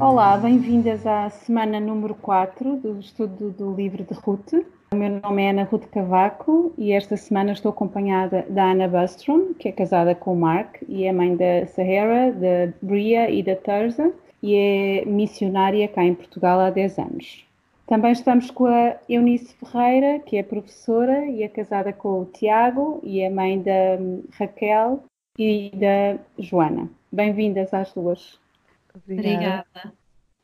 Olá, bem-vindas à semana número 4 do estudo do livro de Ruth. O meu nome é Ana Ruth Cavaco e esta semana estou acompanhada da Ana Bustrom, que é casada com o Mark e é mãe da Sahara, da Bria e da Terza e é missionária cá em Portugal há 10 anos. Também estamos com a Eunice Ferreira, que é professora e é casada com o Tiago e é mãe da Raquel e da Joana. Bem-vindas às duas. Obrigada.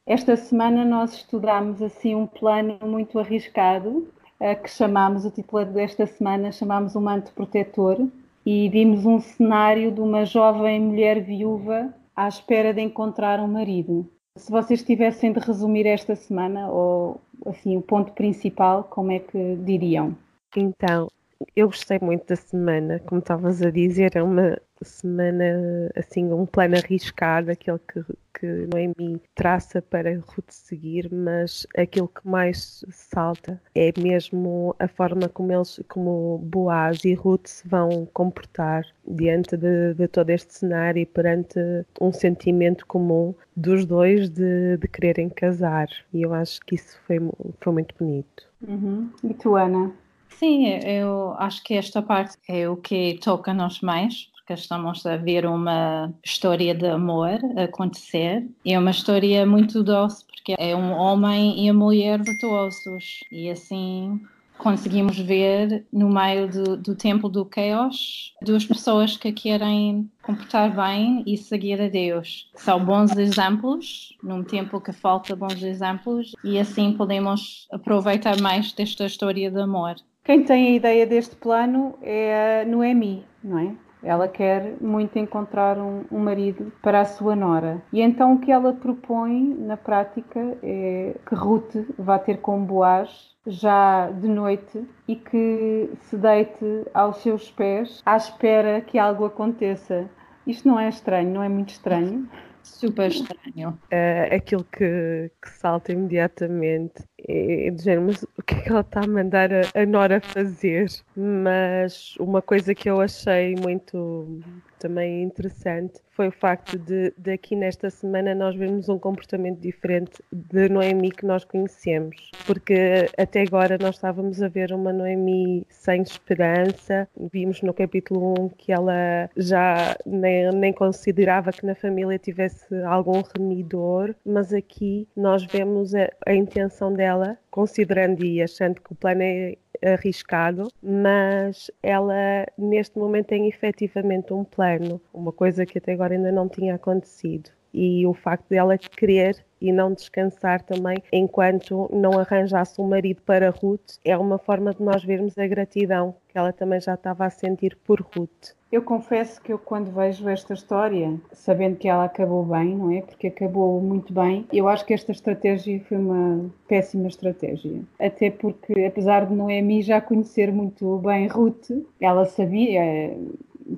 Esta semana nós estudámos assim um plano muito arriscado, eh, que chamámos, o título desta semana, chamámos o manto protetor, e vimos um cenário de uma jovem mulher viúva à espera de encontrar um marido. Se vocês tivessem de resumir esta semana, ou assim, o ponto principal, como é que diriam? Então, eu gostei muito da semana, como estavas a dizer, é uma semana, assim, um plano arriscado, aquele que, que Noemi traça para Ruth seguir, mas aquilo que mais salta é mesmo a forma como eles, como Boaz e Ruth se vão comportar diante de, de todo este cenário e perante um sentimento comum dos dois de, de quererem casar. E eu acho que isso foi, foi muito bonito. Uhum. E tu, Ana? Sim, eu acho que esta parte é o que toca-nos mais, porque estamos a ver uma história de amor acontecer. É uma história muito doce, porque é um homem e a mulher virtuosos. E assim conseguimos ver no meio do, do tempo do caos duas pessoas que querem comportar bem e seguir a Deus. São bons exemplos, num tempo que falta bons exemplos, e assim podemos aproveitar mais desta história de amor. Quem tem a ideia deste plano é a Noemi, não é? Ela quer muito encontrar um, um, marido para a sua nora. E então o que ela propõe na prática é que Ruth vá ter com Boaz já de noite e que se deite aos seus pés à espera que algo aconteça. Isto não é estranho, não é muito estranho? Super estranho. Uh, aquilo que, que, salta imediatamente é, é do género, mas que ela está a mandar a Nora fazer? Mas uma coisa que eu achei muito também interessante foi o facto de, de aqui nesta semana nós vemos um comportamento diferente de Noemi que nós conhecemos, porque até agora nós estávamos a ver uma Noemi sem esperança, vimos no capítulo 1 que ela já nem, nem considerava que na família tivesse algum remidor, mas aqui nós vemos a, a intenção dela, considerando e achando que o plano é arriscado, mas ela neste momento tem efetivamente um plano, uma coisa que até agora ainda não tinha acontecido. E o facto dela querer e não descansar também enquanto não arranjasse um marido para Ruth é uma forma de nós vermos a gratidão que ela também já estava a sentir por Ruth. Eu confesso que eu quando vejo esta história, sabendo que ela acabou bem, não é? Porque acabou muito bem, eu acho que esta estratégia foi uma péssima estratégia. Até porque, apesar de Noemi já conhecer muito bem Ruth, ela sabia,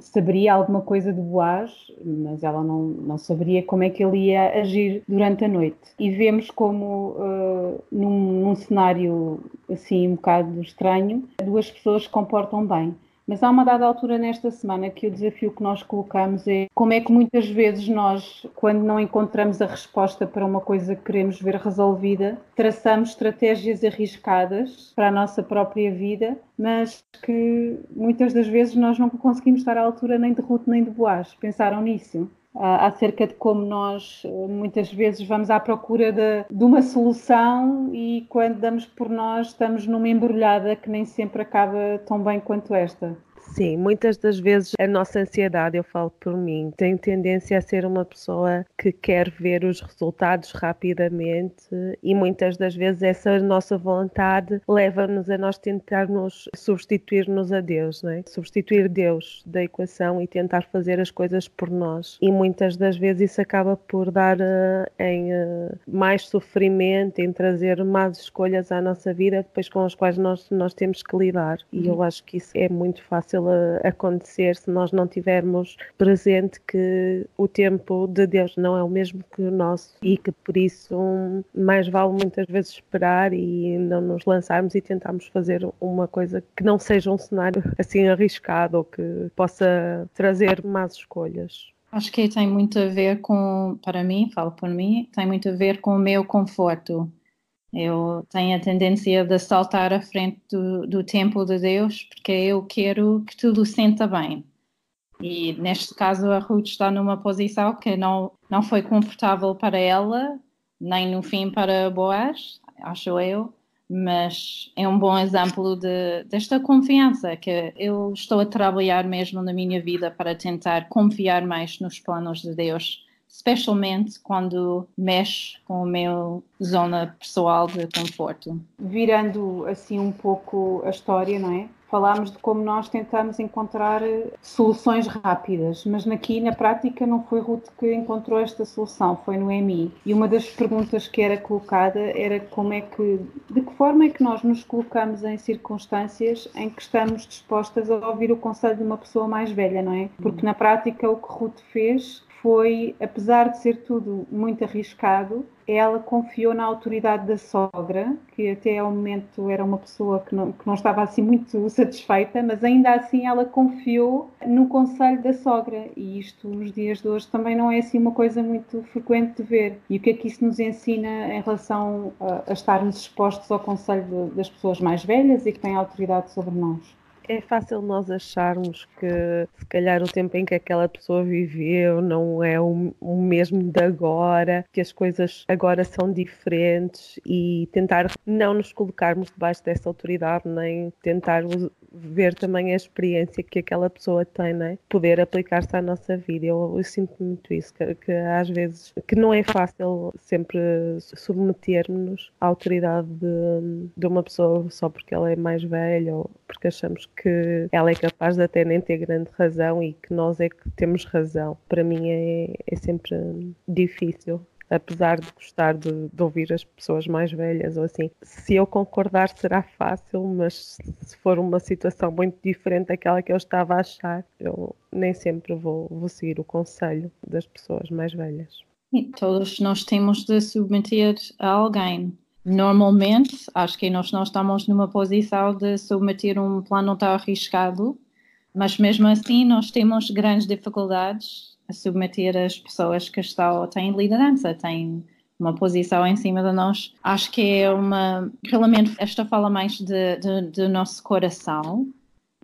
saberia alguma coisa de Boaz, mas ela não, não saberia como é que ele ia agir durante a noite. E vemos como, uh, num, num cenário assim um bocado estranho, duas pessoas se comportam bem. Mas há uma dada altura nesta semana que o desafio que nós colocamos é como é que muitas vezes nós, quando não encontramos a resposta para uma coisa que queremos ver resolvida, traçamos estratégias arriscadas para a nossa própria vida, mas que muitas das vezes nós não conseguimos estar à altura nem de Ruth nem de Boaz. Pensaram nisso? Acerca de como nós eh, muitas vezes vamos à procura de, de, uma solução e quando damos por nós estamos numa embrulhada que nem sempre acaba tão bem quanto esta. Sim, muitas das vezes a nossa ansiedade, eu falo por mim, tem tendência a ser uma pessoa que quer ver os resultados rapidamente e muitas das vezes essa nossa vontade leva-nos a nós tentarmos substituir-nos a Deus, não é? substituir Deus da equação e tentar fazer as coisas por nós. E muitas das vezes isso acaba por dar uh, em uh, mais sofrimento, em trazer más escolhas à nossa vida, depois com as quais nós, nós temos que lidar. E eu uhum. acho que isso é muito fácil fácil acontecer se nós não tivermos presente que o tempo de Deus não é o mesmo que o nosso e que por isso mais vale muitas vezes esperar e não nos lançarmos e tentarmos fazer uma coisa que não seja um cenário assim arriscado ou que possa trazer más escolhas. Acho que tem muito a ver com, para mim, falo por mim, tem muito a ver com o meu conforto. Eu tenho a tendência de saltar à frente do, do templo de Deus porque eu quero que tudo senta bem. E neste caso a Ruth está numa posição que não, não foi confortável para ela, nem no fim para Boaz, acho eu, mas é um bom exemplo de, desta confiança que eu estou a trabalhar mesmo na minha vida para tentar confiar mais nos planos de Deus, especialmente quando mexe com a minha zona pessoal de conforto. Virando assim um pouco a história, não é? falámos de como nós tentamos encontrar eh, soluções rápidas, mas aqui na prática não foi Ruth que encontrou esta solução, foi no EMI. E uma das perguntas que era colocada era como é que, de que forma é que nós nos colocamos em circunstâncias em que estamos dispostas a ouvir o conselho de uma pessoa mais velha, não é? Porque na prática o que Ruth fez foi, apesar de ser tudo muito arriscado, ela confiou na autoridade da sogra, que até ao momento era uma pessoa que não, que não estava assim muito satisfeita, mas ainda assim ela confiou no conselho da sogra. E isto nos dias de hoje também não é assim uma coisa muito frequente de ver. E o que é que isso nos ensina em relação a, a estarmos expostos ao conselho de, das pessoas mais velhas e que têm autoridade sobre nós? É fácil nós acharmos que se calhar o tempo em que aquela pessoa viveu não é o, o, mesmo de agora, que as coisas agora são diferentes e tentar não nos colocarmos debaixo dessa autoridade, nem tentar ver também a experiência que aquela pessoa tem, né? poder aplicar-se à nossa vida. Eu, eu sinto muito isso, que, que, às vezes que não é fácil sempre submetermos à autoridade de, de, uma pessoa só porque ela é mais velha ou porque achamos que ela é capaz de até nem ter grande razão e que nós é que temos razão. Para mim é, é sempre difícil apesar de gostar de, de, ouvir as pessoas mais velhas ou assim. Se eu concordar será fácil, mas se for uma situação muito diferente daquela que eu estava a achar, eu nem sempre vou, vou seguir o conselho das pessoas mais velhas. E todos nós temos de submeter a alguém. Normalmente, acho que nós não estamos numa posição de submeter um plano tão arriscado, mas mesmo assim nós temos grandes dificuldades a submeter as pessoas que estão, têm liderança, têm uma posição em cima de nós. Acho que é uma. Realmente, esta fala mais do nosso coração.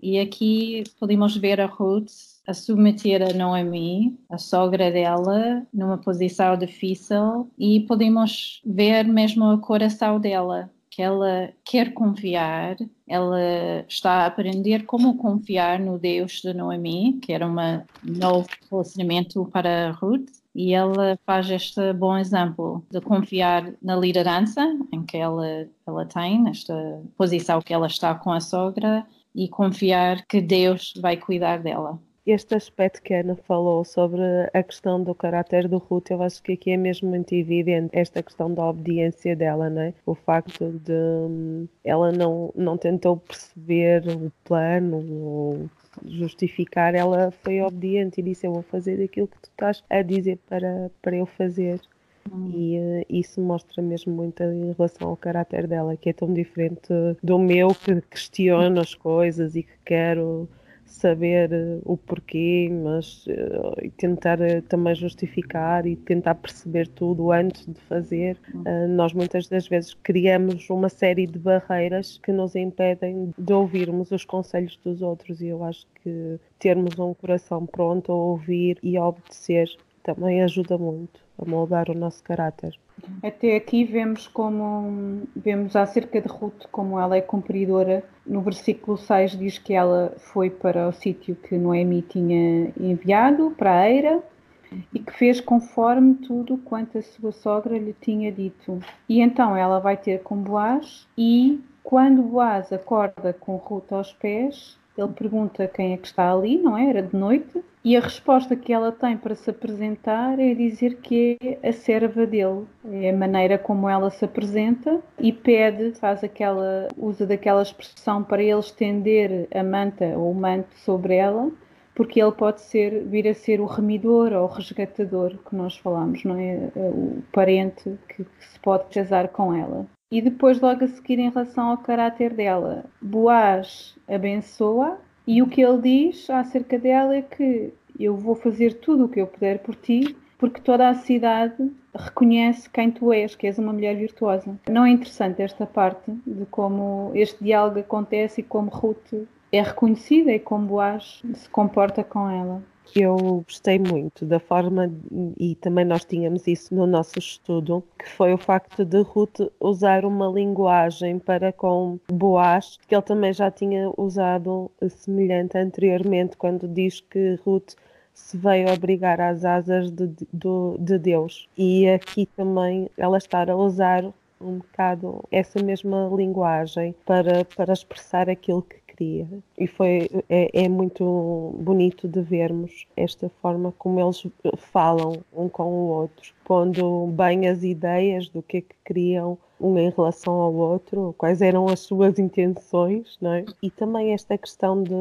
E aqui podemos ver a Ruth a submeter a Noemi, a sogra dela, numa posição difícil e podemos ver mesmo o coração dela que ela quer confiar, ela está a aprender como confiar no Deus de Noemi, que era um novo relacionamento para Ruth, e ela faz este bom exemplo de confiar na liderança em que ela, ela tem, nesta posição que ela está com a sogra, e confiar que Deus vai cuidar dela este aspecto que a Ana falou sobre a questão do caráter do Ruth, eu acho que aqui é mesmo muito evidente esta questão da obediência dela, né? O facto de hum, ela não, não tentou perceber o plano ou justificar, ela foi obediente e disse: Eu vou fazer aquilo que tu estás a dizer para, para eu fazer. Hum. E uh, isso mostra mesmo muito em relação ao caráter dela, que é tão diferente do meu que questiona as coisas e que quero saber uh, o porquê, mas uh, tentar uh, também justificar e tentar perceber tudo antes de fazer. Uh, nós muitas das vezes criamos uma série de barreiras que nos impedem de ouvirmos os conselhos dos outros e eu acho que termos um coração pronto a ouvir e a obedecer também ajuda muito a moldar o nosso caráter. Até aqui vemos como vemos acerca de Ruth como ela é cumpridora. No versículo 6 diz que ela foi para o sítio que Noemi tinha enviado, para a Eira, e que fez conforme tudo quanto a sua sogra lhe tinha dito. E então ela vai ter com Boaz e quando Boaz acorda com Ruth aos pés, ele pergunta quem é que está ali, não é? Era de noite. E a resposta que ela tem para se apresentar é dizer que é a serva dele. É a maneira como ela se apresenta e pede, faz aquela, usa daquela expressão para ele estender a manta ou o manto sobre ela, porque ele pode ser, vir a ser o remidor ou o resgatador que nós falamos, não é? O parente que, que se pode casar com ela. E depois, logo a seguir, em relação ao caráter dela, Boaz abençoa e o que ele diz acerca dela é que eu vou fazer tudo o que eu puder por ti, porque toda a cidade reconhece quem tu és, que és uma mulher virtuosa. Não é interessante esta parte de como este diálogo acontece e como Ruth é reconhecida e como Boaz se comporta com ela eu gostei muito da forma, e também nós tínhamos isso no nosso estudo, que foi o facto de Ruth usar uma linguagem para com Boaz, que ele também já tinha usado semelhante anteriormente, quando diz que Ruth se veio abrigar às asas de, de, de Deus. E aqui também ela está a usar um bocado essa mesma linguagem para, para expressar aquilo que queria. E foi, é, é, muito bonito de vermos esta forma como eles falam um com o outro, pondo bem as ideias do que é que queriam um em relação ao outro, quais eram as suas intenções, não é? E também esta questão de,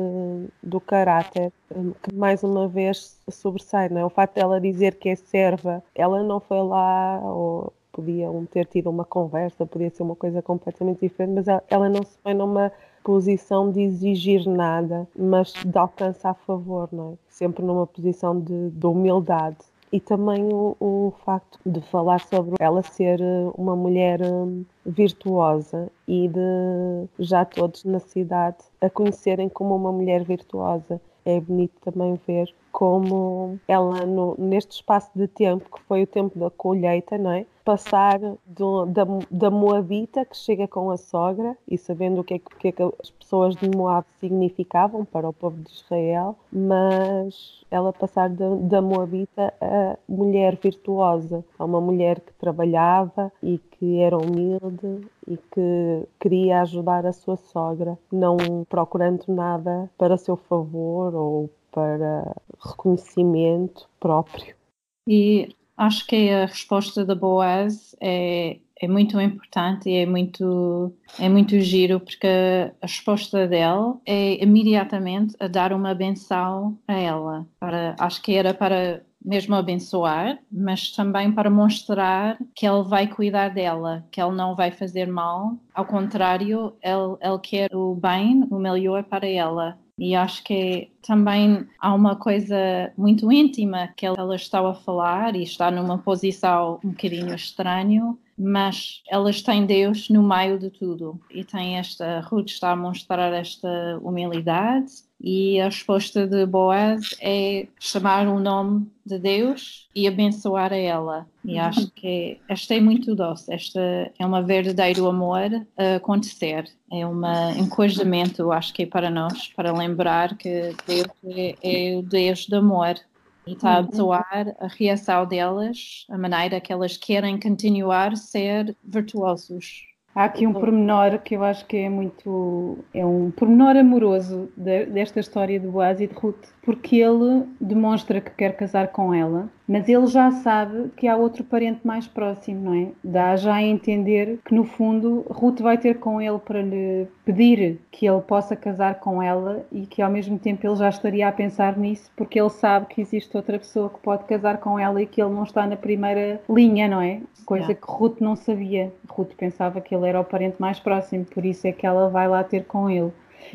do caráter, hum, que mais uma vez sobressai, não é? O facto dela dizer que é serva, ela não foi lá ou podiam ter tido uma conversa, podia ser uma coisa completamente diferente, mas ela, ela não se foi numa posição de exigir nada, mas de alcance a favor, não é? Sempre numa posição de, de humildade. E também o, o, facto de falar sobre ela ser eh, uma mulher eh, virtuosa e de já todos na cidade a conhecerem como uma mulher virtuosa. É bonito também ver como ela, no, neste espaço de tempo, que foi o tempo da colheita, não é? Passar do, da, da Moabita que chega com a sogra e sabendo o que é que, é que as pessoas de Moab significavam para o povo de Israel, mas ela passar de, da Moabita a mulher virtuosa, a uma mulher que trabalhava e que era humilde e que queria ajudar a sua sogra, não procurando nada para seu favor ou para reconhecimento próprio. E acho que a resposta da Boaz é, é muito importante e é muito, é muito giro, porque a resposta dela é imediatamente a dar uma benção a ela. Para, acho que era para mesmo abençoar, mas também para mostrar que ele vai cuidar dela, que ele não vai fazer mal. Ao contrário, ele, ele quer o bem, o melhor para ela. E acho que também há uma coisa muito íntima que ela está a falar e está numa posição um bocadinho estranho, mas elas têm Deus no meio de tudo. E tem esta, Ruth está a mostrar esta humildade e a resposta de Boaz é chamar o nome de Deus e abençoar a ela. E uhum. acho que esta é muito doce, esta é um verdadeiro amor a acontecer. É um encorajamento, acho que é para nós, para lembrar que Deus é, é o Deus do amor e está a uhum. abençoar a reação delas, a maneira que elas querem continuar a ser virtuosos Há aqui um pormenor que eu acho que é muito. é um pormenor amoroso de, desta história de Boaz e de Ruth, porque ele demonstra que quer casar com ela, mas ele já sabe que há outro parente mais próximo, não é? Dá já a entender que no fundo Ruth vai ter com ele para lhe pedir que ele possa casar com ela e que ao mesmo tempo ele já estaria a pensar nisso, porque ele sabe que existe outra pessoa que pode casar com ela e que ele não está na primeira linha, não é? Coisa que Ruth não sabia. Ruth pensava que ele era o parente mais próximo, por isso é que ela vai lá ter com ele.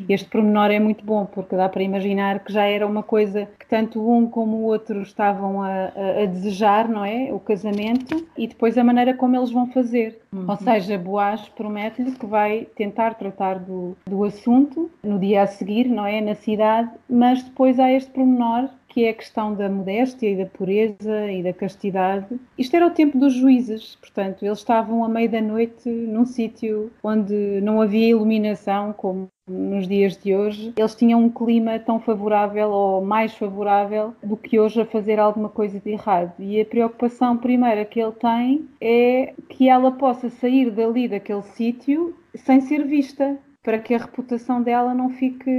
Este pormenor é muito bom porque dá para imaginar que já era uma coisa que tanto um como o outro estavam a, a, a desejar, não é? O casamento e depois a maneira como eles vão fazer. Uhum. Ou seja, Boaz promete-lhe que vai tentar tratar do, do assunto no dia a seguir, não é? Na cidade, mas depois há este pormenor que é a questão da modéstia e da pureza e da castidade. Isto era o tempo dos juízes, portanto, eles estavam à meia da noite num sítio onde não havia iluminação como nos dias de hoje. Eles tinham um clima tão favorável ou mais favorável do que hoje a fazer alguma coisa de errado. E a preocupação primeira que ele tem é que ela possa sair dali daquele sítio sem ser vista para que a reputação dela não fique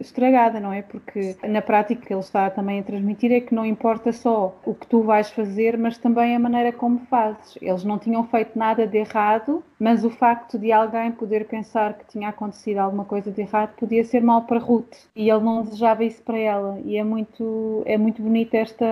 estragada, não é? Porque na prática que ele está também a transmitir é que não importa só o que tu vais fazer, mas também a maneira como fazes. Eles não tinham feito nada de errado, mas o facto de alguém poder pensar que tinha acontecido alguma coisa de errado podia ser mal para Ruth e ele não desejava isso para ela e é muito é muito bonita esta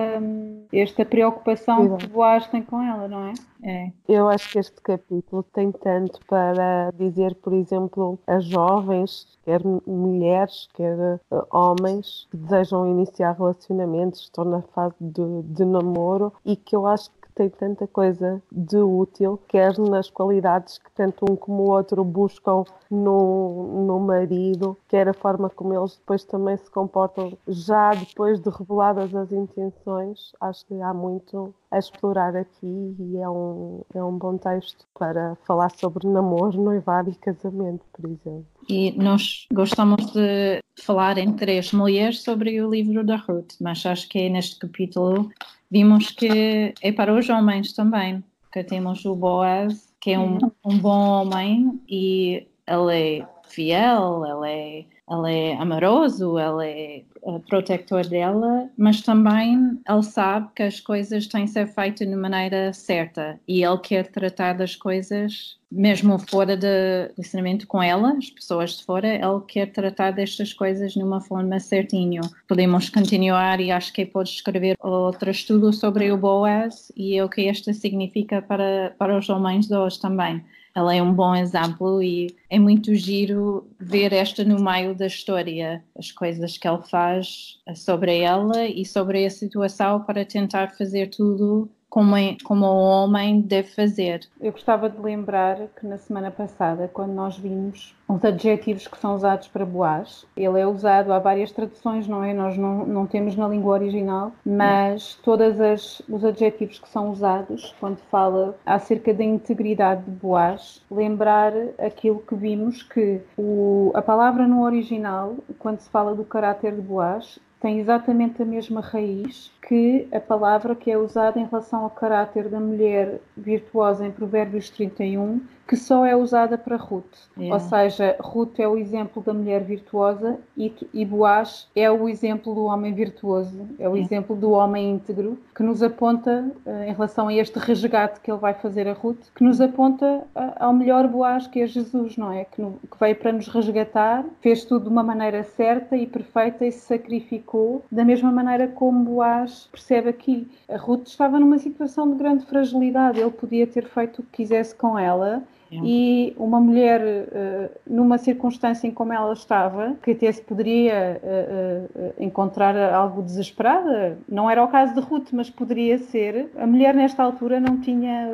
esta preocupação que Boaz tem com ela, não é? É. Eu acho que este capítulo tem tanto para dizer, por exemplo, a jovens, quer mulheres, quer uh, homens que desejam iniciar relacionamentos, estão na fase de, de namoro e que eu acho que tem tanta coisa de útil, quer nas qualidades que tanto um como o outro buscam no, no marido, quer a forma como eles depois também se comportam, já depois de reveladas as intenções. Acho que há muito a explorar aqui e é um, é um bom texto para falar sobre namoro, noivado e casamento, por exemplo. E nós gostamos de falar em três mulheres sobre o livro da Ruth, mas acho que neste capítulo vimos que é para os homens também, que temos o Boaz, que é um, um bom homem e ele é fiel, ele é, ele é amoroso, ele é uh, protector dela, mas também ele sabe que as coisas têm de ser feitas de maneira certa e ele quer tratar das coisas mesmo fora de relacionamento com ela, as pessoas de fora, ele quer tratar destas coisas de uma forma certinho. Podemos continuar e acho que pode escrever outro estudo sobre o Boaz e o que isto significa para, para os homens de hoje também ela é um bom exemplo e é muito giro ver esta no meio da história, as coisas que ele faz sobre ela e sobre a situação para tentar fazer tudo como, como o homem deve fazer. Eu gostava de lembrar que na semana passada, quando nós vimos os adjetivos que são usados para Boaz, ele é usado, há várias traduções, não é? Nós não, não temos na língua original, mas todos os adjetivos que são usados, quando fala acerca da integridade de Boaz, lembrar aquilo que vimos que o, a palavra no original, quando se fala do caráter de Boaz, tem exatamente a mesma raiz que a palavra que é usada em relação ao caráter da mulher virtuosa em Provérbios 31, que só é usada para Ruth. Yeah. Ou seja, Ruth é o exemplo da mulher virtuosa e, e Boaz é o exemplo do homem virtuoso, é o yeah. exemplo do homem íntegro, que nos aponta, uh, em relação a este resgate que ele vai fazer a Ruth, que nos aponta ao melhor Boaz, que é Jesus, não é? Que, que veio para nos resgatar, fez tudo de uma maneira certa e perfeita e se sacrificou da mesma maneira como Boaz percebe aqui. A Ruth estava numa situação de grande fragilidade, ele podia ter feito o que quisesse com ela e uma mulher, uh, numa circunstância em como ela estava, que até se poderia uh, uh, encontrar algo desesperada, não era o caso de Ruth, mas poderia ser, a mulher nesta altura não tinha,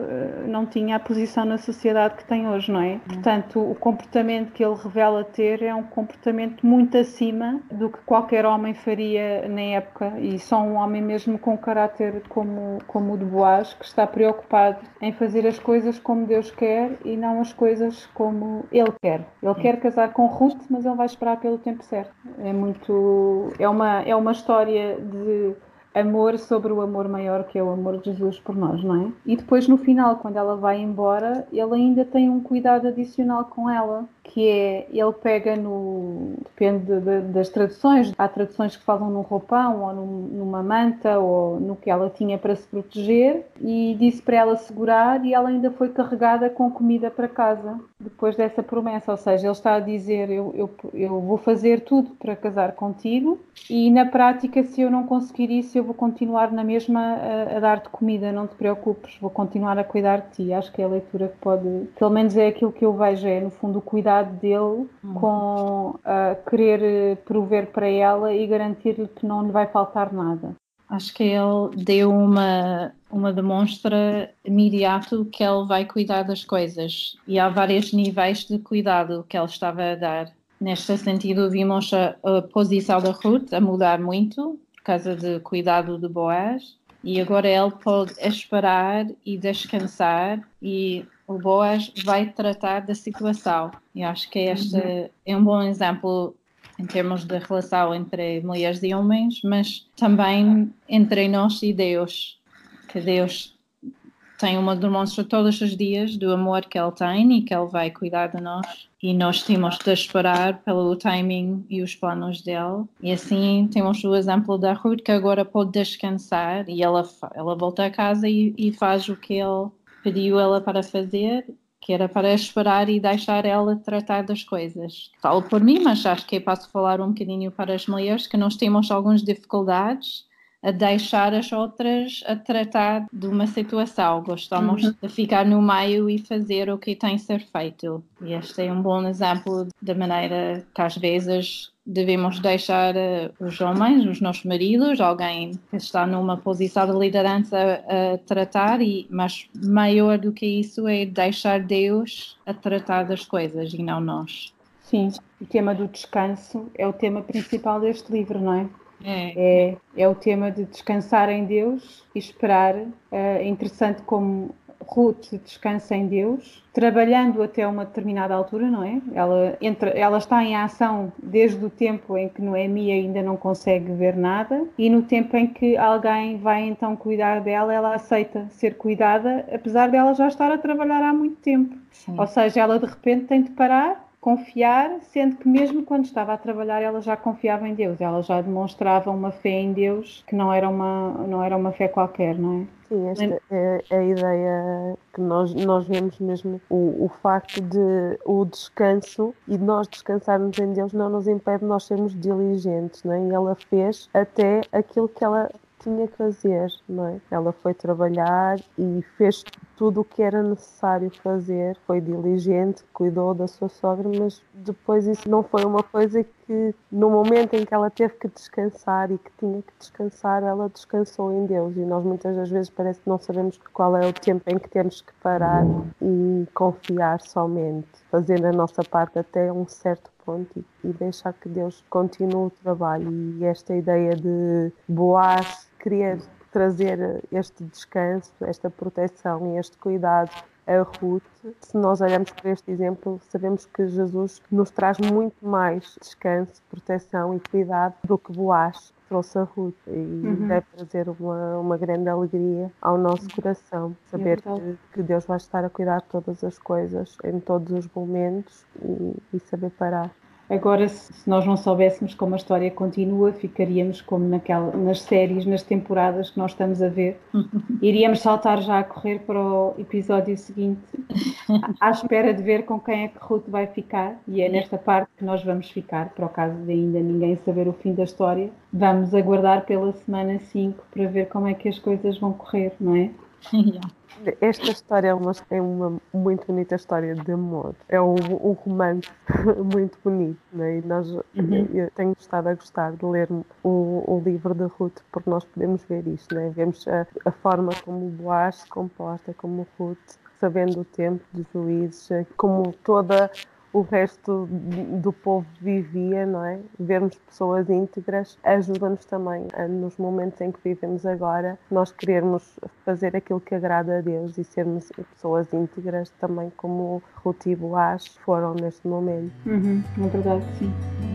não tinha a posição na sociedade que tem hoje, não é? Portanto, o comportamento que ele revela ter é um comportamento muito acima do que qualquer homem faria na época e só um homem mesmo com caráter como, como o de Boaz, que está preocupado em fazer as coisas como Deus quer e não as coisas como ele quer. Ele quer casar com Ruth, mas ele vai esperar pelo tempo certo. É muito. É uma, é uma história de amor sobre o amor maior que é o amor de Jesus por nós, não é? E depois no final, quando ela vai embora, ele ainda tem um cuidado adicional com ela, que é ele pega no. depende de, de, das traduções, há traduções que falam num roupão ou num, numa manta ou no que ela tinha para se proteger e disse para ela segurar e ela ainda foi carregada com comida para casa depois dessa promessa. Ou seja, ele está a dizer: eu, eu, eu vou fazer tudo para casar contigo e na prática, se eu não conseguir isso, eu vou continuar na mesma a, a dar-te comida, não te preocupes, vou continuar a cuidar de ti. Acho que é a leitura que pode, pelo menos é aquilo que eu vejo, é no fundo o cuidar dele uhum. com uh, querer eh, prover para ela e garantir-lhe que não lhe vai faltar nada. Acho que ele deu uma, uma demonstra imediato que ele vai cuidar das coisas e há vários níveis de cuidado que ele estava a dar. Neste sentido, vimos a, a posição da Ruth a mudar muito por causa do cuidado de Boaz e agora ele pode esperar e descansar e o Boas vai tratar da situação. E acho que este uhum. é um bom exemplo em termos de relação entre mulheres e homens, mas também entre nós e Deus, que Deus tem uma demonstra todos os dias do amor que Ele tem e que Ele vai cuidar de nós. E nós temos de esperar pelo timing e os planos dele. E assim temos o exemplo da Ruth, que agora pode descansar e ela, ela volta a casa e, e faz o que ele pediu ela para fazer que era para esperar e deixar ela tratar das coisas. Falo por mim, mas acho que posso falar um bocadinho para as mulheres que nós temos algumas dificuldades a deixar as outras a tratar de uma situação. Gostamos uhum. de ficar no meio e fazer o que tem que ser feito. E este é um bom exemplo da maneira que às vezes devemos deixar uh, os homens, os nossos maridos, alguém que está numa posição de liderança a, a tratar, e, mas maior do que isso é deixar Deus a tratar das coisas e não nós. Sim, o tema do descanso é o tema principal deste livro, não é? É. é, é o tema de descansar em Deus e esperar. É interessante como Ruth descansa em Deus, trabalhando até uma determinada altura, não é? Ela, entra, ela está em ação desde o tempo em que Noemi ainda não consegue ver nada e no tempo em que alguém vai então cuidar dela, ela aceita ser cuidada, apesar dela já estar a trabalhar há muito tempo. Sim. Ou seja, ela de repente tem de parar confiar, sendo que mesmo quando estava a trabalhar ela já confiava em Deus, ela já demonstrava uma fé em Deus que não era uma, não era uma fé qualquer, não é? Sim, esta é, é a ideia que nós, nós vemos mesmo, o, o facto de o descanso e de nós descansarmos em Deus não nos impede de nós sermos diligentes, não é? E ela fez até aquilo que ela tinha que fazer, não é? Ela foi trabalhar e fez tudo o que era necessário fazer, foi diligente, cuidou da sua sogra, mas depois isso não foi uma coisa que no momento em que ela teve que descansar e que tinha que descansar, ela descansou em Deus. E nós muitas das vezes parece que não sabemos qual é o tempo em que temos que parar e confiar somente, fazer a nossa parte até um certo ponto e deixar que Deus continue o trabalho. E esta ideia de Boaz querer trazer este descanso, esta proteção e este cuidado a Ruth, se nós olhamos para este exemplo, sabemos que Jesus nos traz muito mais descanso, proteção e cuidado do que Boaz trouxe a Ruth e uhum. deve trazer uma, uma grande alegria ao nosso coração, saber é que, que, Deus vai estar a cuidar de todas as coisas em todos os momentos e, e saber parar. Agora, se nós não soubéssemos como a história continua, ficaríamos como naquela, nas séries, nas temporadas que nós estamos a ver. Iríamos saltar já a correr para o episódio seguinte, à espera de ver com quem é que Ruth vai ficar. E é nesta parte que nós vamos ficar, para o caso de ainda ninguém saber o fim da história. Vamos aguardar pela semana 5 para ver como é que as coisas vão correr, não é? Esta história é uma, é uma muito bonita história de amor. É um, um romance muito bonito. Né? E nós, uhum. Eu tenho estado a gostar de ler o, o livro de Ruth, porque nós podemos ver isto. Né? Vemos a, a forma como o Boaz se comporta, como Ruth, sabendo o tempo dos juízes, como toda o resto do povo vivia, não é? Vermos pessoas íntegras ajuda-nos também, nos momentos em que vivemos agora, nós querermos fazer aquilo que agrada a Deus e sermos pessoas íntegras também como Ruth e Boaz foram neste momento. Uhum, é verdade, sim.